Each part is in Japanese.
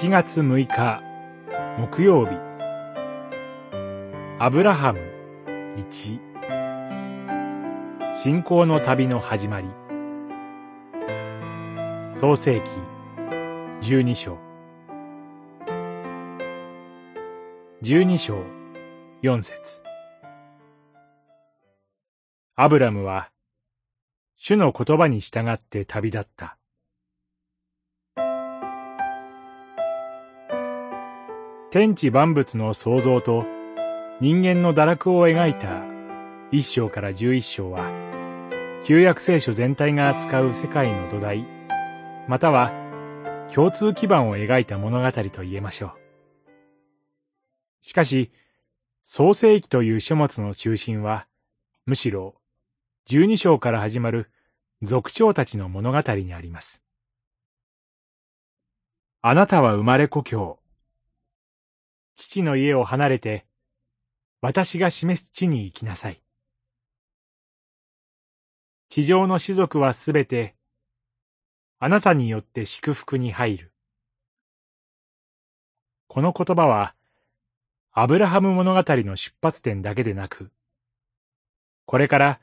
1月6日木曜日。アブラハム1信仰の旅の始まり。創世記12章。12章4節。アブラムは主の言葉に従って旅立った。天地万物の創造と人間の堕落を描いた一章から十一章は、旧約聖書全体が扱う世界の土台、または共通基盤を描いた物語と言えましょう。しかし、創世記という書物の中心は、むしろ十二章から始まる族長たちの物語にあります。あなたは生まれ故郷。父の家を離れて、私が示す地に行きなさい。地上の種族はすべて、あなたによって祝福に入る。この言葉は、アブラハム物語の出発点だけでなく、これから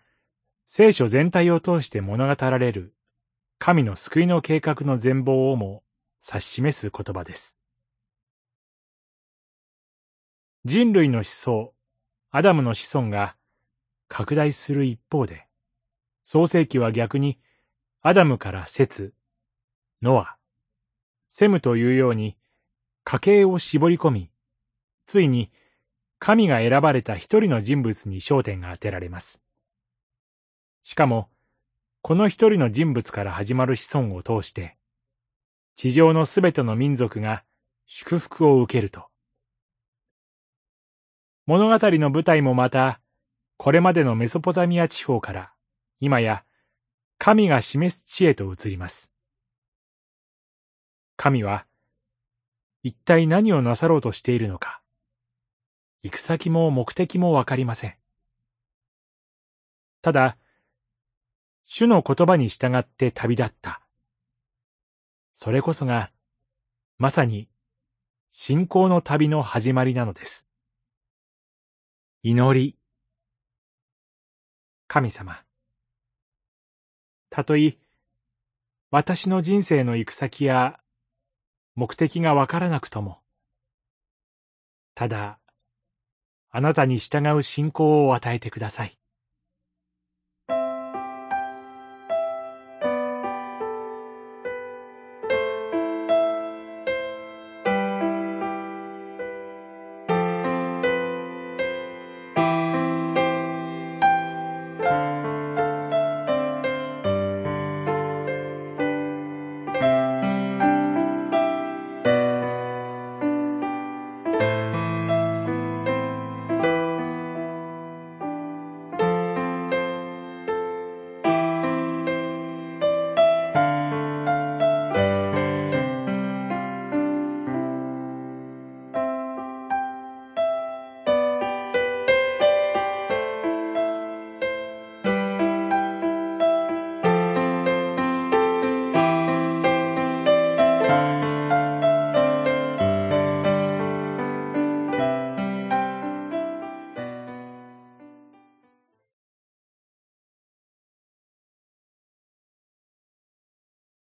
聖書全体を通して物語られる神の救いの計画の全貌をも指し示す言葉です。人類の思想、アダムの子孫が拡大する一方で、創世記は逆にアダムから節、ノア、セムというように家系を絞り込み、ついに神が選ばれた一人の人物に焦点が当てられます。しかも、この一人の人物から始まる子孫を通して、地上のすべての民族が祝福を受けると、物語の舞台もまた、これまでのメソポタミア地方から、今や、神が示す地へと移ります。神は、一体何をなさろうとしているのか、行く先も目的もわかりません。ただ、主の言葉に従って旅立った。それこそが、まさに、信仰の旅の始まりなのです。祈り。神様。たとえ、私の人生の行く先や目的がわからなくとも、ただ、あなたに従う信仰を与えてください。